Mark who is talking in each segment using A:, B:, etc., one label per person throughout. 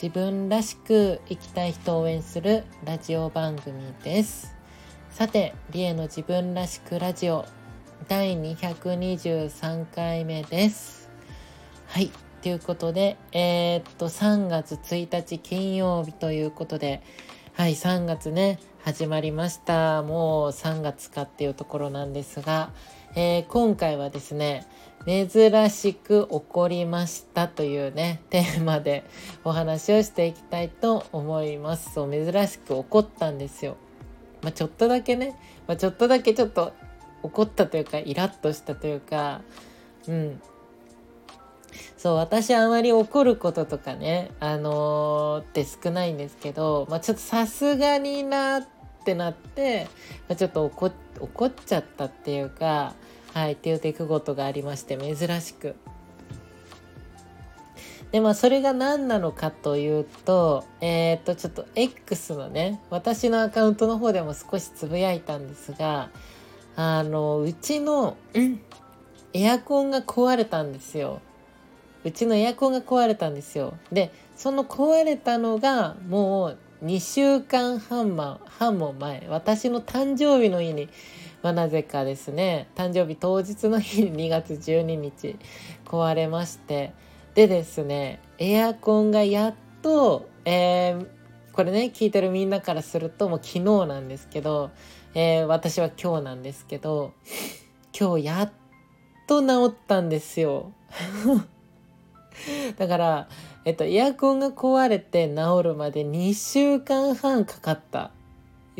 A: 自分らしく生きたい人を応援するラジオ番組ですさてリエの自分らしくラジオ第223回目です。はい。ということで、えー、っと、3月1日金曜日ということで、はい、3月ね、始まりました。もう3月かっていうところなんですが、えー、今回はですね、珍しく起こりましたというね、テーマでお話をしていきたいと思います。そう、珍しく起こったんですよ。まあ、ちょっとだけね、まあ、ちょっとだけちょっと怒ったというかイラッとしたというかうんそう私あまり怒ることとかねあのー、って少ないんですけど、まあ、ちょっとさすがになってなって、まあ、ちょっと怒怒っちゃったっていうかはいっていう出来事がありまして珍しく。でまあそれが何なのかというとえっ、とちょっと X のね私のアカウントの方でも少しつぶやいたんですがあのうちの、エアコンが壊れたんですよ。うちのエアコンが壊れたんですよ。でその壊れたのがもう2週間半も半も前私の誕生日の日に、まあ、なぜかですね誕生日当日の日2月12日壊れましてでですねエアコンがやっと、えー、これね聞いてるみんなからするともう昨日なんですけどえー、私は今日なんですけど今日やっと治ったんですよ。だからえっとエアコンが壊れて治るまで2週間半かかった。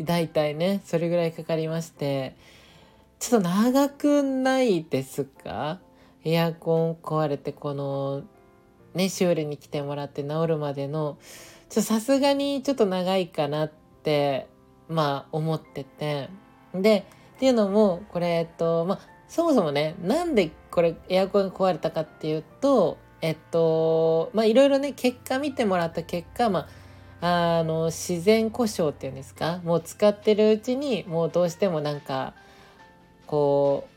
A: 大体ねそれぐらいかかりましてちょっと長くないですか？エアコン壊れてこのね修理に来てもらって治るまでのさすがにちょっと長いかなってまあ思ってて。でっていうのもこれえっとまあそもそもねなんでこれエアコンが壊れたかっていうとえっとまあいろいろね結果見てもらった結果まああの自然故障っていうんですか？もう使ってるうちにもうどうしてもなんかこ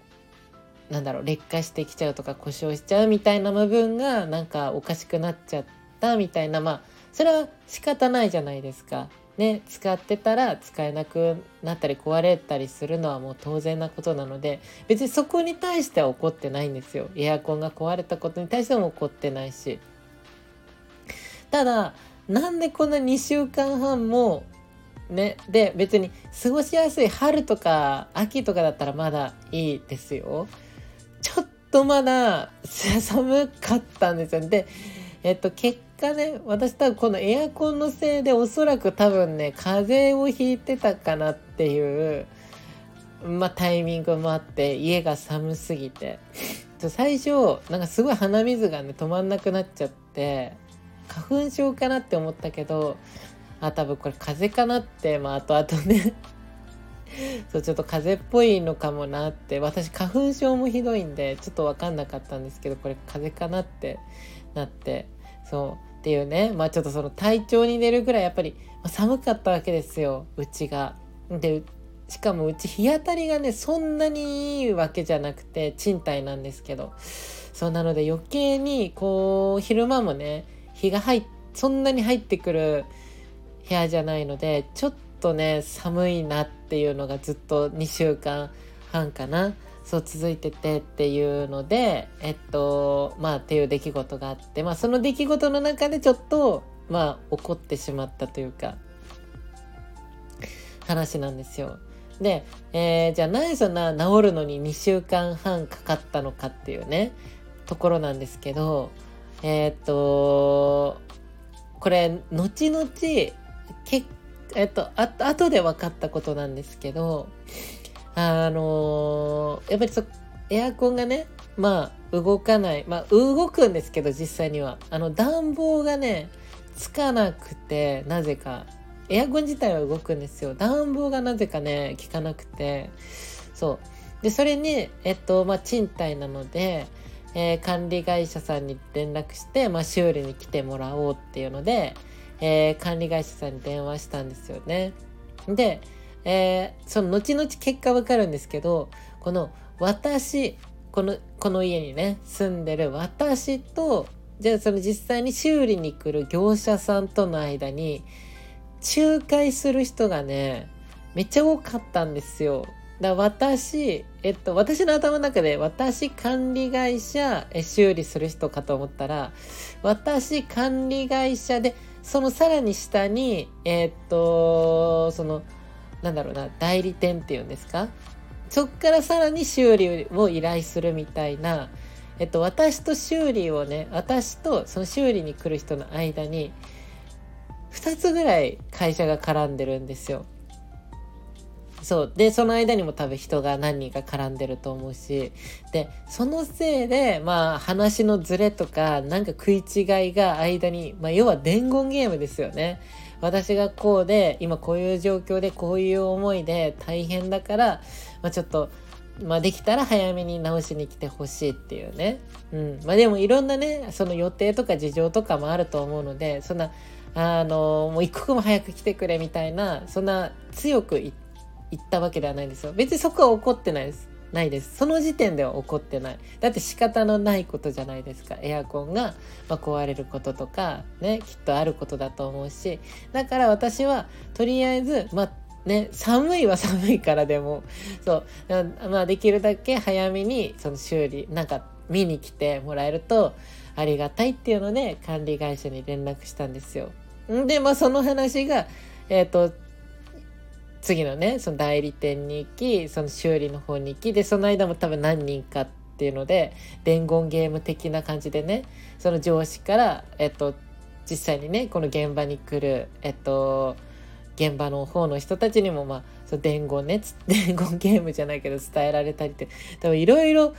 A: うなんだろう劣化してきちゃうとか故障しちゃうみたいな部分がなんかおかしくなっちゃったみたいなまあそれは仕方ないじゃないですか。ね、使ってたら使えなくなったり壊れたりするのはもう当然なことなので別にそこに対しては怒ってないんですよ。エアコンが壊れたことに対しても怒ってないし。ただなんでこんな2週間半もねで別に過ごしやすい春とか秋とかだったらまだいいですよ。ちょっとまだ 寒かったんですよ。でえっと結果ね私多分このエアコンのせいでおそらく多分ね風邪をひいてたかなっていうまあタイミングもあって家が寒すぎて。最初なんかすごい鼻水がね止まんなくなっちゃって花粉症かなって思ったけどあ多分これ風邪かなってまあ後々ね。そうちょっと風邪っぽいのかもなって。私花粉症もひどいんでちょっと分かんなかったんですけどこれ風邪かなってなって。そう。っていうね。まあちょっとその体調に寝るぐらいやっぱり寒かったわけですよ。うちが。でしかもうち日当たりがねそんなにいいわけじゃなくて賃貸なんですけど。そうなので余計にこう昼間もね日が入そんなに入ってくる部屋じゃないのでちょっとね寒いなっていうのがずっと2週間半かなそう続いててっていうのでえっとまあっていう出来事があってまあその出来事の中でちょっとまあ怒ってしまったというか話なんですよ。で、えー、じゃあ何そんな治るのに2週間半かかったのかっていうねところなんですけどえー、っとこれ後々けえっとあ後で分かったことなんですけどあの、やっぱりそエアコンがねまあ動かないまあ動くんですけど実際には。あの暖房がねつかなくてなぜか。エアコン自体は動くんですよ。暖房がなぜかね効かなくて。そう。でそれにえっとまあ賃貸なので、えー、管理会社さんに連絡して、まあ、修理に来てもらおうっていうので、えー、管理会社さんに電話したんですよねで、えー、その後々結果わかるんですけどこの私このこの家にね住んでる私とじゃあその実際に修理に来る業者さんとの間に仲介する人がねめっちゃ多かったんですよ。だ私、えっと、私の頭の中で私管理会社え修理する人かと思ったら私管理会社でそのさらに下にえっとそのなんだろうな代理店っていうんですか？そっからさらに修理を依頼するみたいな、えっと、私と修理をね私とその修理に来る人の間に2つぐらい会社が絡んでるんですよ。そうでその間にも多分人が何人か絡んでると思うしでそのせいでまあ話のズレとかなんか食い違いが間に、まあ、要は伝言ゲームですよね。私がこうで今こういう状況でこういう思いで大変だから、まあ、ちょっとまあ、できたら早めに直しに来てほしいっていうね。うん。まあでもいろんなね、その予定とか事情とかもあると思うので、そんな、あの、もう一刻も早く来てくれみたいな、そんな強く言ったわけではないんですよ。別にそこは怒ってないです。ないです。その時点では怒ってない。だって仕方のないことじゃないですか。エアコンが、ま壊れることとか、ね、きっとあることだと思うし。だから私は、とりあえず、まあ、ね、寒いは寒いからでも、そう、まあできるだけ早めにその修理、なんか見に来てもらえるとありがたいっていうので管理会社に連絡したんですよ。んで、まあその話が、えっ、ー、と、次のね、その代理店に行き、その修理の方に行き、で、その間も多分何人かっていうので、伝言ゲーム的な感じでね、その上司から、えっと、実際にね、この現場に来る、えっと、現場の方の人たちにも、まあ、そ伝言ね、伝言ゲームじゃないけど伝えられたりって、多分いろいろ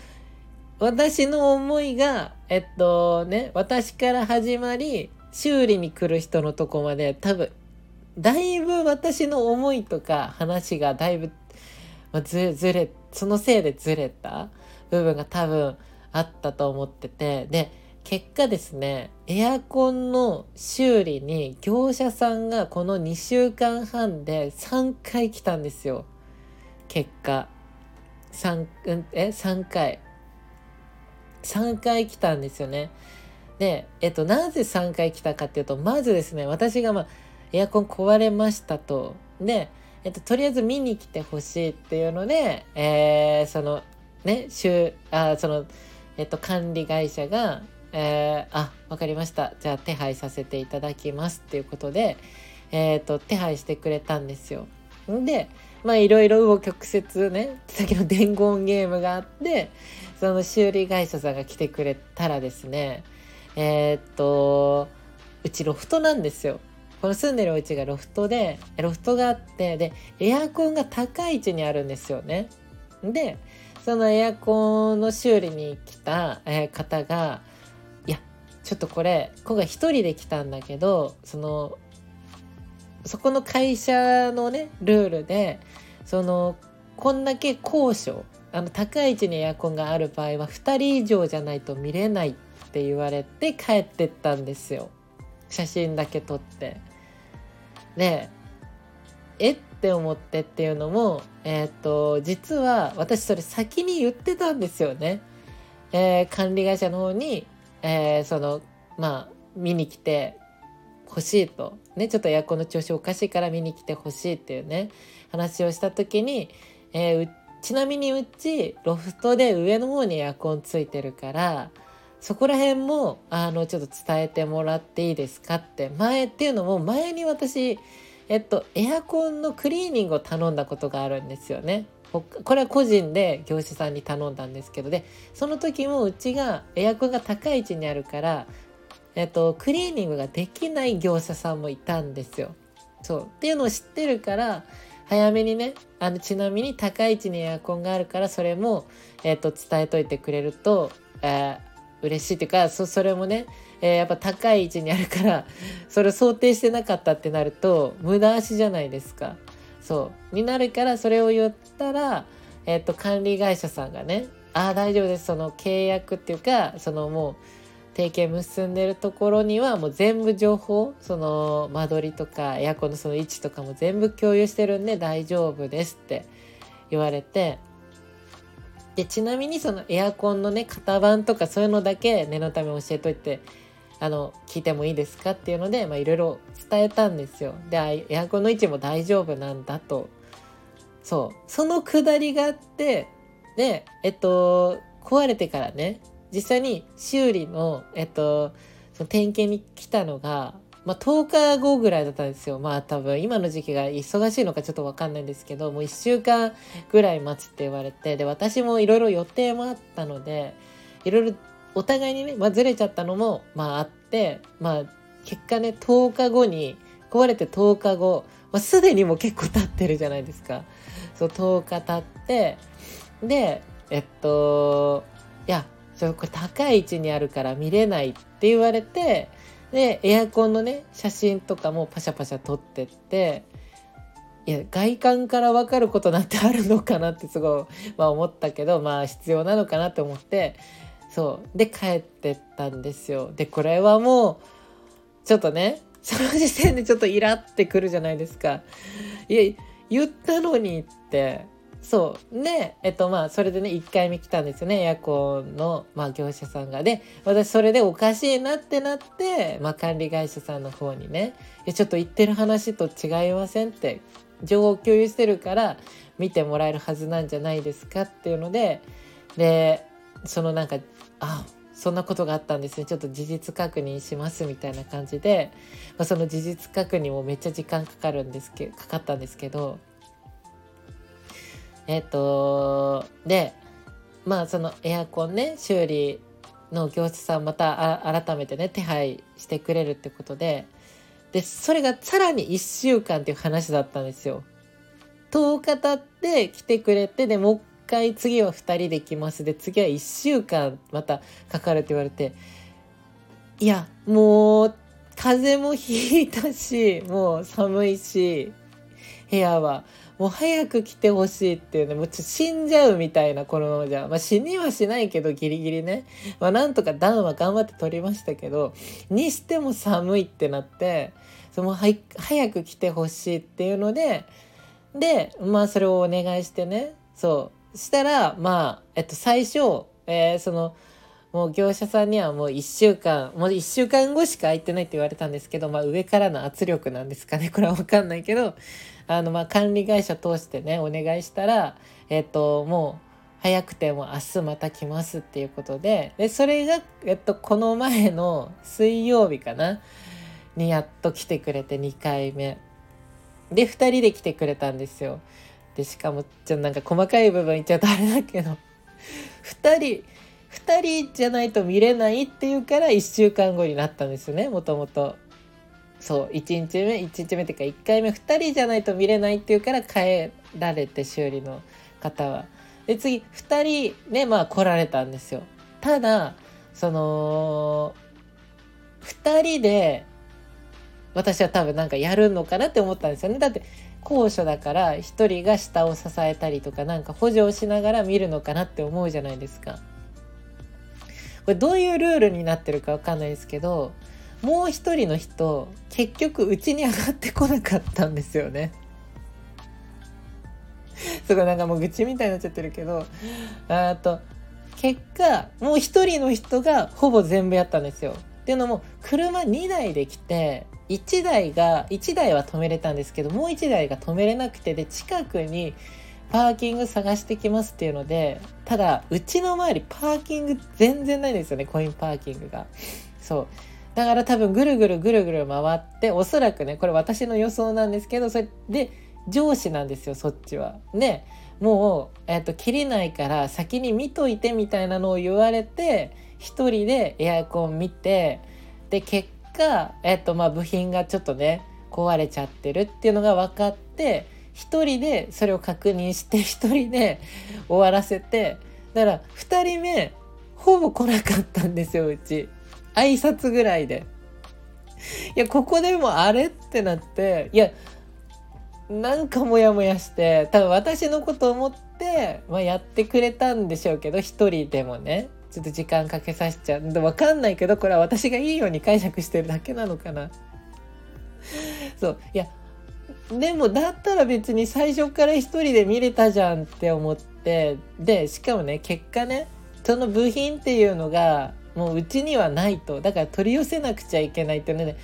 A: 私の思いが、えっとね、私から始まり、修理に来る人のとこまで多分だいぶ私の思いとか話がだいぶ、まあ、ずずれそのせいでずれた部分が多分あったと思ってて。で結果ですねエアコンの修理に業者さんがこの2週間半で3回来たんですよ。結果。3、うん、え3回。3回来たんですよね。でえっとなぜ3回来たかっていうとまずですね私がまあエアコン壊れましたと。で、えっと、とりあえず見に来てほしいっていうので、えー、その、ね、週、あ、その、えっと、管理会社が、えー、あ、わかりました。じゃあ手配させていただきますっていうことで、えっ、と、手配してくれたんですよ。んで、まあいろいろ紆余曲折ね、先の伝言ゲームがあって、その修理会社さんが来てくれたらですね、えー、っと、うちロフトなんですよ。この住んでるお家がロフトで、ロフトがあって、で、エアコンが高い位置にあるんですよね。で、そのエアコンの修理に来た、え方が、いや、ちょっとこれ、今回一人で来たんだけど、その、そこの会社のね、ルールで、その、こんだけ高所、あの、高い位置にエアコンがある場合は、2人以上じゃないと見れないって言われて帰ってったんですよ。写真だけ撮って。でえって思ってっていうのもえっ、と実は私それ先に言ってたんですよね。えー、管理会社の方に、えー、そのまあ見に来て欲しいとねちょっとエアコンの調子おかしいから見に来てほしいっていうね話をした時に、えー、ちなみにうちロフトで上の方にエアコンついてるからそこら辺もあのちょっと伝えてもらっていいですかって前っていうのも前に私えっとエアコンのクリーニングを頼んだことがあるんですよね。これは個人で業者さんに頼んだんですけどでその時もうちがエアコンが高い位置にあるからえっとクリーニングができない業者さんもいたんですよ。そうっていうのを知ってるから早めにねあのちなみに高い位置にエアコンがあるからそれも、えっと伝えといてくれると、えー嬉しいっていうかそそれもね、えー、やっぱ高い位置にあるからそれを想定してなかったってなると無駄足じゃないですか。そうになるからそれを言ったら、えっと管理会社さんがね「ああ大丈夫ですその契約っていうかそのもう提携結んでるところにはもう全部情報その間取りとかエアコンのその位置とかも全部共有してるんで大丈夫ですって言われてでちなみにそのエアコンのね型番とかそういうのだけ念のため教えといてあの聞いてもいいですかっていうのでいろいろ伝えたんですよ。でエアコンの位置も大丈夫なんだとそうそのくだりがあってでえっと壊れてからね実際に修理の、えっと、その点検に来たのが、まあ、10日後ぐらいだったんですよ。まあ多分今の時期が忙しいのかちょっとわかんないんですけど、もう1週間ぐらい待つって言われて、で、私もいろいろ予定もあったので、いろいろお互いにね、まあ、ずれちゃったのも、まああって、まあ結果ね、10日後に、壊れて10日後、まあ、すでにもう結構経ってるじゃないですか。そう、10日経って、で、えっと、いや、そこれ高い位置にあるから見れないって言われてでエアコンのね写真とかもパシャパシャ撮ってっていや外観から分かることなんてあるのかなってすごい、まあ、思ったけどまあ必要なのかなって思ってそうで帰ってったんですよ。でこれはもうちょっとねその時点でちょっとイラってくるじゃないですか。いや言ったのにってそう。でえっとまあそれでね1回目来たんですよね。エアコンの、まあ、業者さんが。で私それでおかしいなってなって、まあ、管理会社さんの方にね「ちょっと言ってる話と違いません」って情報共有してるから見てもらえるはずなんじゃないですかっていうのででそのなんかあそんなことがあったんですね。ちょっと事実確認しますみたいな感じで、まあ、その事実確認もめっちゃ時間かかるんですけかかったんですけどえっ、とでまあそのエアコンね修理の業者さんまた改めてね手配してくれるってことででそれがさらに1週間っていう話だったんですよ。10日経って来てくれてでもう一回次は2人で来ますで次は1週間またかかるって言われていやもう風邪もひいたしもう寒いし部屋はもう早く来てほしいっていうねもうちょ死んじゃうみたいなこのままじゃ、まあ、死にはしないけどギリギリね、まあ、なんとか暖は頑張って取りましたけどにしても寒いってなってその早く来てほしいっていうのででまあそれをお願いしてね。そう。したらまあえっと最初、えー、そのもう業者さんにはもう1週間もう1週間後しか空いてないって言われたんですけど、まあ、上からの圧力なんですかね。これは分かんないけどあのまあ管理会社通してねお願いしたらえっ、ともう早くても明日また来ますっていうことででそれが、えっと、この前の水曜日かなにやっと来てくれて2回目。で2人で来てくれたんですよ。でしかもちょっとなんか細かい部分言っちゃうとあれだけど。2人2人じゃないと見れないっていうから1週間後になったんですねもともと。そう1日目1日目っていうか1回目2人じゃないと見れないっていうから帰られて修理の方は。で次2人ねまあ来られたんですよ。ただその2人で私は多分なんかやるのかなって思ったんですよね。だって高所だから1人が下を支えたりとかなんか補助をしながら見るのかなって思うじゃないですか。これどういうルールになってるかわかんないですけどもう一人の人結局うちに上がってこなかったんですよね。すごいなんかもう愚痴みたいになっちゃってるけどあと結果もう一人の人がほぼ全部やったんですよ。っていうのも車2台で来て1台が1台は止めれたんですけどもう1台が止めれなくてで近くにパーキング探してきますっていうのでただうちの周りパーキング全然ないんですよねコインパーキングが。そう。だから多分ぐるぐるぐるぐる回っておそらくねこれ私の予想なんですけどそれで上司なんですよそっちは。ね。もう、えーと、切れないから先に見といてみたいなのを言われて1人でエアコン見てで結果、えーとまあ、部品がちょっとね壊れちゃってるっていうのが分かって1人でそれを確認して1人で終わらせてだから2人目ほぼ来なかったんですようち。挨拶ぐらいで。いやここでもあれってなっていやなんかモヤモヤして多分私のこと思って、まあ、やってくれたんでしょうけど一人でもね。ちょっと時間かけさせちゃう。分かんないけどこれは私がいいように解釈してるだけなのかな。そう。いやでもだったら別に最初から1人で見れたじゃんって思ってでしかもね結果ねその部品っていうのがもううちにはないとだから取り寄せなくちゃいけないっていうので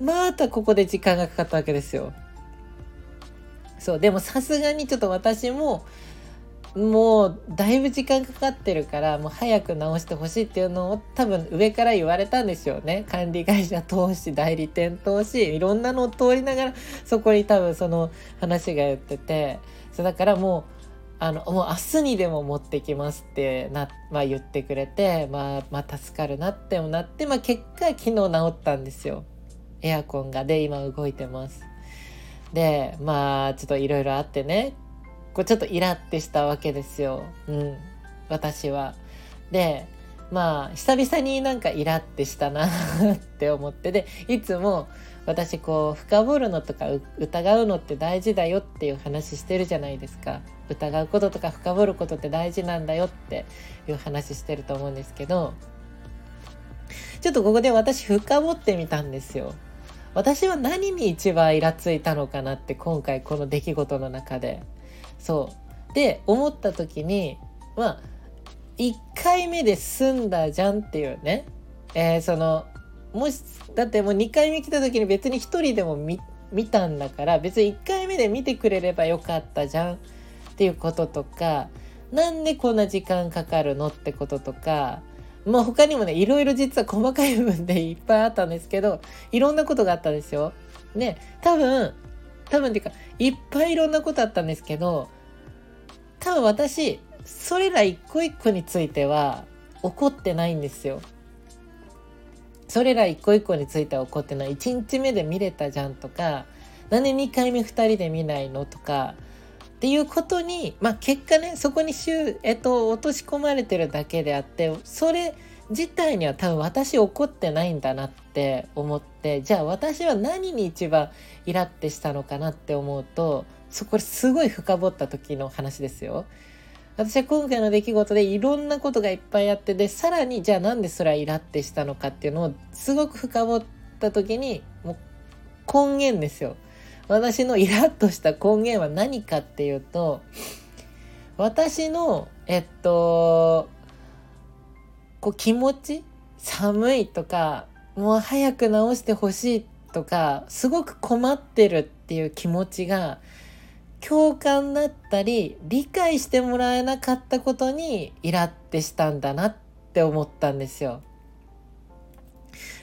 A: またここで時間がかかったわけですよ。そうでもさすがにちょっと私ももうだいぶ時間かかってるからもう早く直してほしいっていうのを多分上から言われたんでしょうね。管理会社通し代理店通しいろんなのを通りながらそこに多分その話が言ってて。そうだからもうあのもう明日にでも持ってきますってな、まあ、言ってくれて、まあ、まあ助かるなってもなって、まあ、結果昨日治ったんですよ。エアコンがで今動いてます。でまあちょっといろいろあってねこうちょっとイラってしたわけですよ。うん。私は。で、まあ、久々になんかイラってしたなって思って、で、いつも私こう、深掘るのとか疑うのって大事だよっていう話してるじゃないですか。疑うこととか深掘ることって大事なんだよっていう話してると思うんですけど、ちょっとここで私深掘ってみたんですよ。私は何に一番イラついたのかなって今回この出来事の中で。そう。で思った時にまあ1回目で済んだじゃんっていうね、えー、そのもしだってもう2回目来た時に別に1人でも見たんだから別に1回目で見てくれればよかったじゃん。っていうこととかなんでこんな時間かかるのってこととかまあ他にもねいろいろ実は細かい部分でいっぱいあったんですけどいろんなことがあったんですよ。ね多分多分っていうかいっぱいいろんなことあったんですけど多分私それら一個一個については怒ってないんですよ。それら一個一個については怒ってない。1日目で見れたじゃんとか、なんで2回目2人で見ないのとか、っていうことに、まあ結果ね、そこにしゅ、えっと、落とし込まれてるだけであって、それ自体には多分私怒ってないんだなって思って、じゃあ私は何に一番イラってしたのかなって思うと、そこすごい深掘った時の話ですよ。私は今回の出来事でいろんなことがいっぱいあってでさらにじゃあなんでそれはイラってしたのかっていうのをすごく深掘った時にもう根源ですよ。私のイラッとした根源は何かっていうと私のえっとこう気持ち寒いとかもう早く直してほしいとかすごく困ってるっていう気持ちが共感だったり理解してもらえなかったことにイラってしたんだなって思ったんですよ。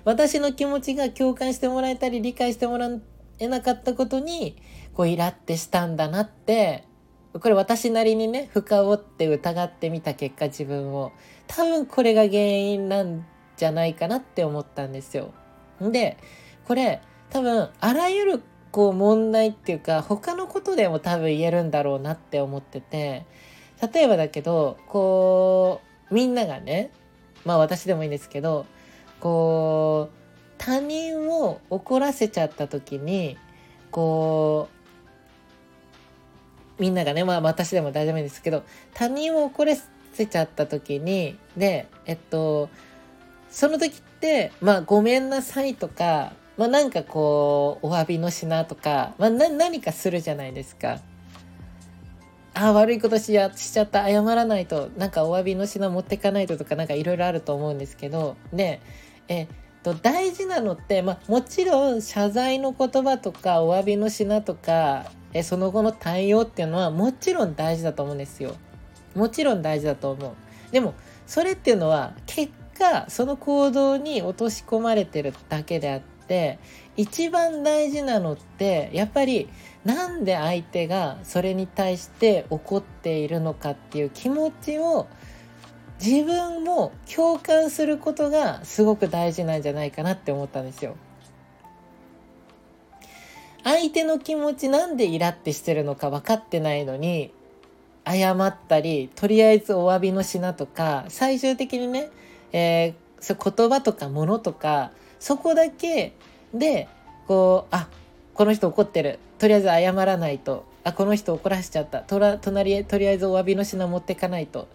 A: 私の気持ちが共感してもらえたり理解してもらえなかったことにこうイラってしたんだなってこれ私なりにね深追って疑ってみた結果自分を多分これが原因なんじゃないかなって思ったんですよ。でこれ多分あらゆるこう問題っていうか他のことでも多分言えるんだろうなって思ってて例えばだけどこうみんながねまあ私でもいいんですけどこう他人を怒らせちゃった時にこうみんながねまあ私でも大丈夫ですけど他人を怒らせちゃった時にでえっとその時ってまあごめんなさいとかまあ、なんかこうお詫びの品とか、まあ、何かするじゃないですか。あ悪いことしやしちゃった謝らないとなんかお詫びの品持ってかないととかなんかいろいろあると思うんですけどでえっと大事なのって、まあ、もちろん謝罪の言葉とかお詫びの品とかえその後の対応っていうのはもちろん大事だと思うんですよ。もちろん大事だと思う。でもそれっていうのは結果その行動に落とし込まれてるだけであって一番大事なのってやっぱりなんで相手がそれに対して怒っているのかっていう気持ちを自分も共感することがすごく大事なんじゃないかなって思ったんですよ。相手の気持ちなんでイラってしてるのか分かってないのに謝ったりとりあえずお詫びの品とか最終的にね、えーそ言葉とか物とかそこだけでこうあこの人怒ってる。とりあえず謝らないと。あこの人怒らしちゃった。とら隣へとりあえずお詫びの品持ってかないと。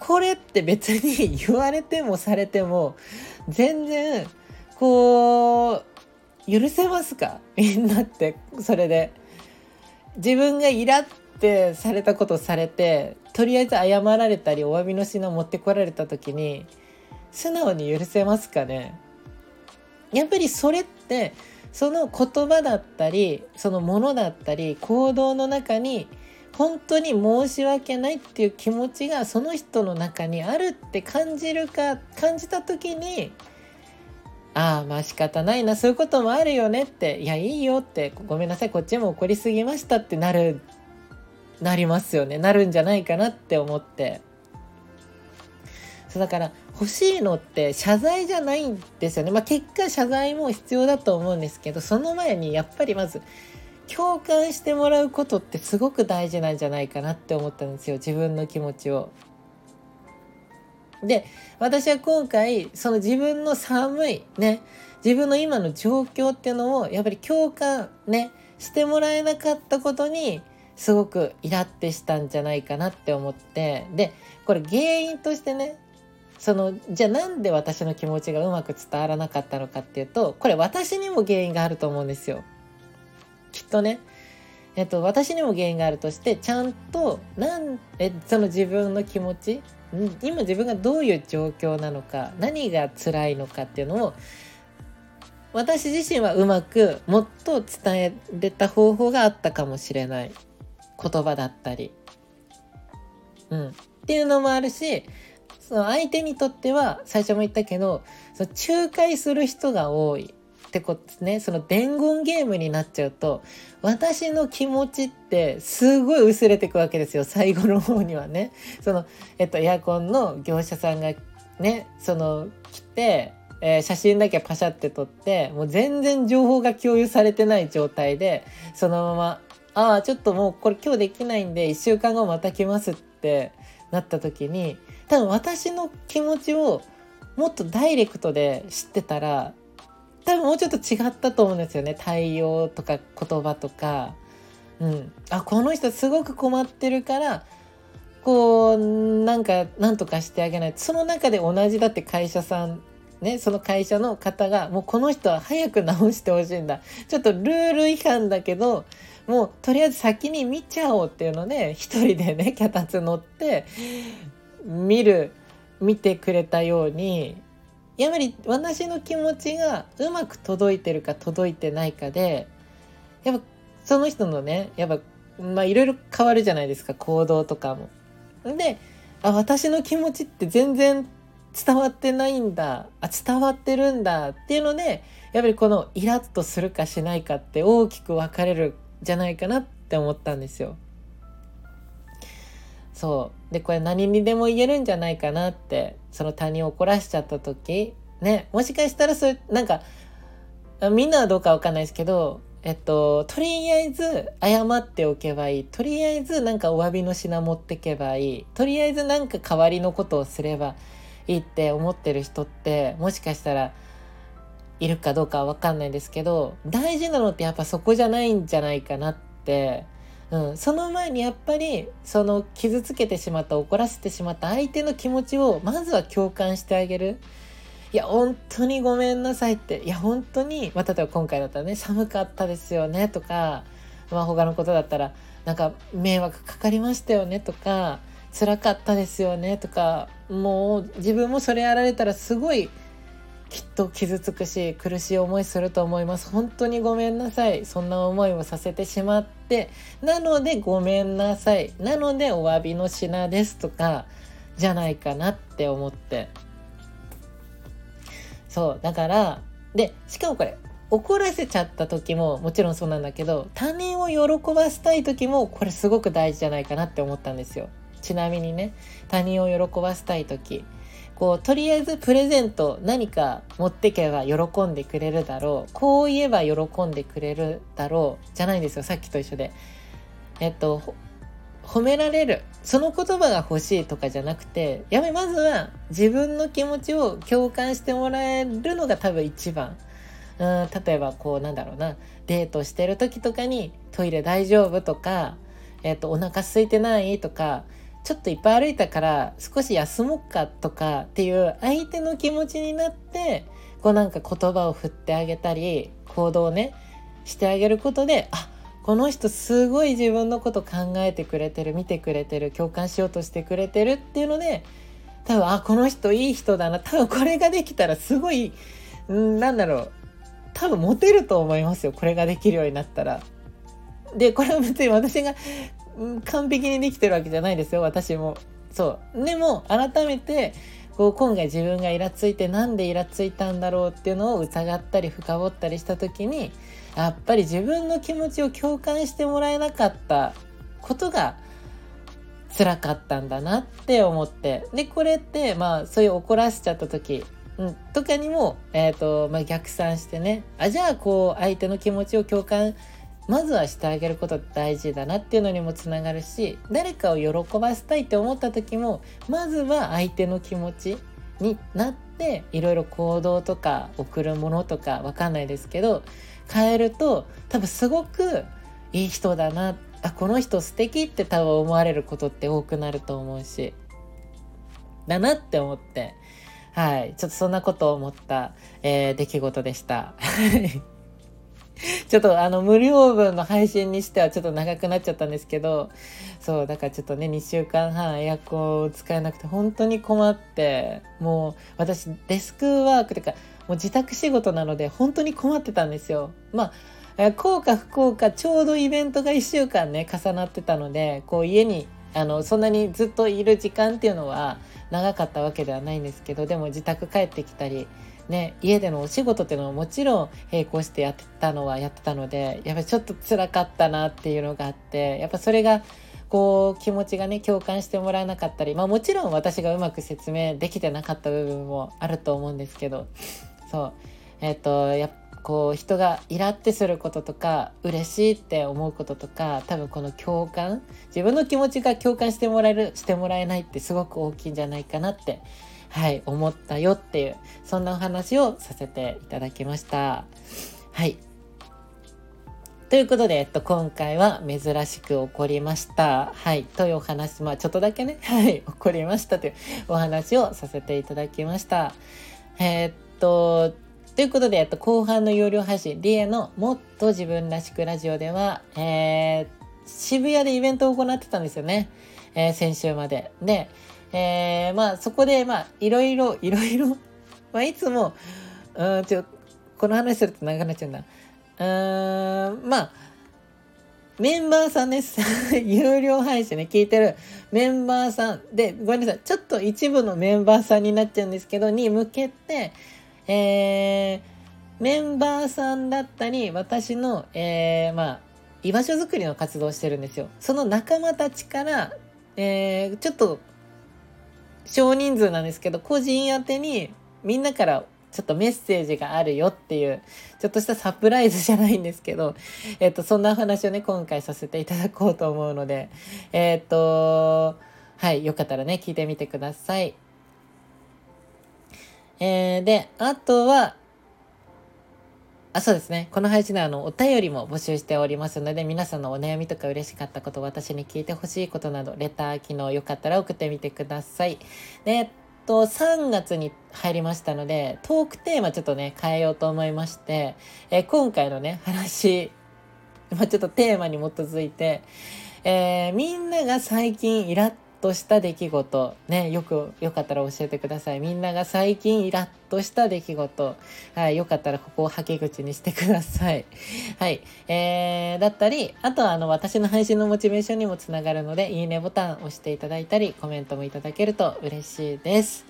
A: これって別に 言われてもされても全然こう許せますか？みんなってそれで。自分がイラってされたことされてとりあえず謝られたりお詫びの品持ってこられた時に素直に許せますかね？やっぱりそれってその言葉だったりそのものだったり行動の中に本当に申し訳ないっていう気持ちがその人の中にあるって感じるか感じた時にああまあ仕方ないなそういうこともあるよねっていやいいよってごめんなさいこっちも怒りすぎましたってなるなりますよね。なるんじゃないかなって思って。そうだから欲しいのって謝罪じゃないんですよね。まあ結果謝罪も必要だと思うんですけどその前にやっぱりまず共感してもらうことってすごく大事なんじゃないかなって思ったんですよ。自分の気持ちを。で私は今回その自分の寒いね自分の今の状況っていうのをやっぱり共感ねしてもらえなかったことにすごくイラってしたんじゃないかなって思ってでこれ原因としてねそのじゃあなんで私の気持ちがうまく伝わらなかったのかっていうとこれ私にも原因があると思うんですよ。きっとねえっと、私にも原因があるとしてちゃんとなんえその自分の気持ち今自分がどういう状況なのか何が辛いのかっていうのを私自身はうまくもっと伝えれた方法があったかもしれない言葉だったり、うん、っていうのもあるしその相手にとっては最初も言ったけどその仲介する人が多い。ってことですね。その伝言ゲームになっちゃうと私の気持ちってすごい薄れていくわけですよ。最後の方にはね。その、えっと、エアコンの業者さんがねその来て、えー、写真だけパシャって撮ってもう全然情報が共有されてない状態でそのまま「ああちょっともうこれ今日できないんで1週間後また来ます」ってなった時に多分私の気持ちをもっとダイレクトで知ってたら多分もうちょっと違ったと思うんですよね。対応とか言葉とか。うん、あこの人すごく困ってるからこうなんかなんとかしてあげない。その中で同じだって会社さんねその会社の方がもうこの人は早く直してほしいんだ。ちょっとルール違反だけどもうとりあえず先に見ちゃおうっていうので一人でね 脚立乗って見る見てくれたようにやっぱり私の気持ちがうまく届いてるか届いてないかでやっぱその人のねやっぱまあいろいろ変わるじゃないですか行動とかも。であ私の気持ちって全然伝わってないんだあ伝わってるんだっていうのでやっぱりこのイラッとするかしないかって大きく分かれるじゃないかなって思ったんですよ。そう。でこれ何にでも言えるんじゃないかなってその他人を怒らしちゃった時ねもしかしたらそれなんかみんなはどうかわかんないですけどえっととりあえず謝っておけばいい。とりあえずなんかお詫びの品持ってけばいい。とりあえずなんか代わりのことをすればいいって思ってる人ってもしかしたらいるかどうかはわかんないですけど大事なのってやっぱそこじゃないんじゃないかなって。うん、その前にやっぱりその傷つけてしまった怒らせてしまった相手の気持ちをまずは共感してあげる。いや本当にごめんなさいって。いや本当に、まあ、例えば今回だったらね寒かったですよねとか、まあ、他のことだったらなんか迷惑かかりましたよねとか辛かったですよねとかもう自分もそれやられたらすごいきっと傷つくし苦しい思いすると思います。本当にごめんなさい。そんな思いをさせてしまって。なのでごめんなさい。なのでお詫びの品ですとかじゃないかなって思って。そうだからでしかもこれ怒らせちゃった時ももちろんそうなんだけど他人を喜ばせたい時もこれすごく大事じゃないかなって思ったんですよ。ちなみにね他人を喜ばせたい時。こうとりあえずプレゼント何か持ってけば喜んでくれるだろう。こう言えば喜んでくれるだろう。じゃないんですよさっきと一緒で。えっと褒められる。その言葉が欲しいとかじゃなくてやめまずは自分の気持ちを共感してもらえるのが多分一番。うん例えばこうなんだろうな。デートしてる時とかにトイレ大丈夫とか、えーと、お腹空いてないとかちょっといっぱい歩いたから少し休もうかとかっていう相手の気持ちになってこうなんか言葉を振ってあげたり行動をねしてあげることであこの人すごい自分のこと考えてくれてる見てくれてる共感しようとしてくれてるっていうので多分あこの人いい人だな多分これができたらすごいんなんだろう多分モテると思いますよこれができるようになったら。でこれは別に私が完璧にできてるわけじゃないですよ私も。そう。でも改めてこう今回自分がイラついてなんでイラついたんだろうっていうのを疑ったり深掘ったりした時にやっぱり自分の気持ちを共感してもらえなかったことが辛かったんだなって思って。でこれってまあそういう怒らせちゃった時、うん、とかにも、えーとまあ、逆算してね。あじゃあこう相手の気持ちを共感してまずはしてあげること大事だなっていうのにもつながるし誰かを喜ばせたいって思った時もまずは相手の気持ちになっていろいろ行動とか送るものとかわかんないですけど変えると多分すごくいい人だなあこの人素敵って多分思われることって多くなると思うしだなって思ってはいちょっとそんなことを思った、えー、出来事でした。ちょっとあの無料分の配信にしてはちょっと長くなっちゃったんですけどそうだからちょっとね2週間半エアコンを使えなくて本当に困ってもう私デスクワークというかもう自宅仕事なので本当に困ってたんですよ。まあ効果不効果ちょうどイベントが1週間ね重なってたのでこう家にあのそんなにずっといる時間っていうのは長かったわけではないんですけどでも自宅帰ってきたりね、家でのお仕事っていうのももちろん並行してやってたのはやってたのでやっぱりちょっと辛かったなっていうのがあってやっぱそれがこう気持ちがね共感してもらえなかったりまあもちろん私がうまく説明できてなかった部分もあると思うんですけどそう。えっ、ー、とやこう人がイラってすることとか嬉しいって思うこととか多分この共感自分の気持ちが共感してもらえるしてもらえないってすごく大きいんじゃないかなってはい、思ったよっていう、そんなお話をさせていただきました。はい。ということで、えっと、今回は珍しく起こりました。はい。というお話、まあちょっとだけね、はい、起こりましたというお話をさせていただきました。えー、っと、ということで、えっと、後半の有料配信、リエのもっと自分らしくラジオでは、えー、渋谷でイベントを行ってたんですよね。えー、先週まで。で、えー、まあそこでまあいろいろいろいろ まあいつもうんちょこの話すると長くなっちゃうんだうんまあメンバーさんです。有料配信ね、聞いてるメンバーさんで、ごめんなさい。ちょっと一部のメンバーさんになっちゃうんですけど、に向けて、えー、メンバーさんだったり、私の、えー、まあ、居場所づくりの活動をしてるんですよ。その仲間たちから、えー、ちょっと少人数なんですけど、個人宛てにみんなからちょっとメッセージがあるよっていう、ちょっとしたサプライズじゃないんですけど、えっと、そんな話をね、今回させていただこうと思うので、えっと、はい、よかったらね、聞いてみてください。えー、で、あとは、あ、そうですね。この配信ではあの、お便りも募集しておりますので、皆さんのお悩みとか嬉しかったこと、私に聞いてほしいことなど、レター機能よかったら送ってみてください。で、えっと、3月に入りましたので、トークテーマちょっとね、変えようと思いまして、え今回のね、話、まあ、ちょっとテーマに基づいて、えー、みんなが最近イラッとした出来事、ね、よく、よかったら教えてください。みんなが最近イラッとした出来事、はい、よかったらここをはけ口にしてください。はい。えー、だったり、あとはあの、私の配信のモチベーションにもつながるので、いいねボタンを押していただいたり、コメントもいただけると嬉しいです。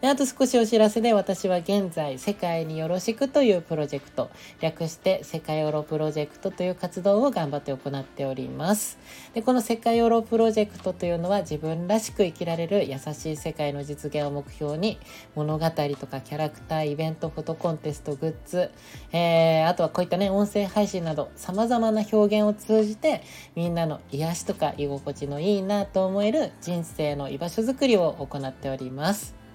A: であと少しお知らせで私は現在世界によろしくというプロジェクト略して世界オロプロジェクトという活動を頑張って行っております。でこの世界オロプロジェクトというのは自分らしく生きられる優しい世界の実現を目標に物語とかキャラクターイベントフォトコンテストグッズ、えー、あとはこういったね音声配信など様々な表現を通じてみんなの癒しとか居心地のいいなと思える人生の居場所づくりを行っております。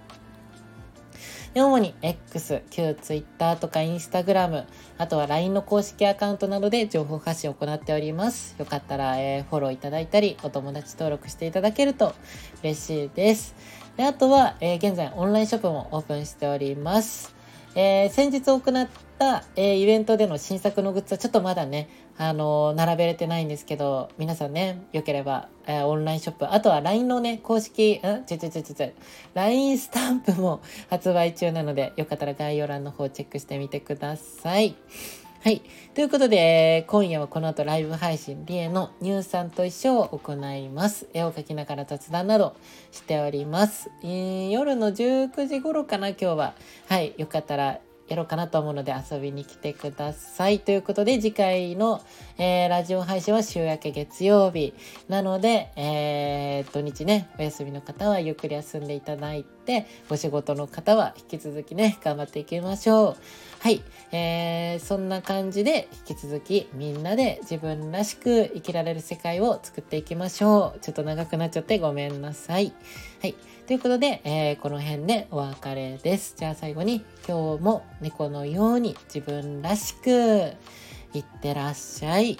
A: で主に X、旧 Twitter とか Instagram、あとは LINE の公式アカウントなどで情報発信を行っております。よかったら、えー、フォローいただいたり、お友達登録していただけると嬉しいです。であとは、えー、現在オンラインショップもオープンしております。えー、先日行った、えー、イベントでの新作のグッズはちょっとまだね、あの、並べれてないんですけど、皆さんね、よければ、えー、オンラインショップ、あとは LINE のね、公式、ん？ちょちょちょちょちょ、LINE スタンプも発売中なので、よかったら概要欄の方チェックしてみてください。はい。ということで、今夜はこの後ライブ配信、リエの乳酸と一緒を行います。絵を描きながら雑談などしております。えー、夜の19時頃かな、今日は。はい。よかったらやろうかなと思うので遊びに来てください。ということで次回の、えー、ラジオ配信は週明け月曜日なので、えー、土日ね、お休みの方はゆっくり休んでいただいて、お仕事の方は引き続きね、頑張っていきましょう。はい、えー、そんな感じで引き続きみんなで自分らしく生きられる世界を作っていきましょう。ちょっと長くなっちゃってごめんなさい。はい、ということで、えー、この辺でお別れです。じゃあ最後に今日も猫のように自分らしくいってらっしゃい。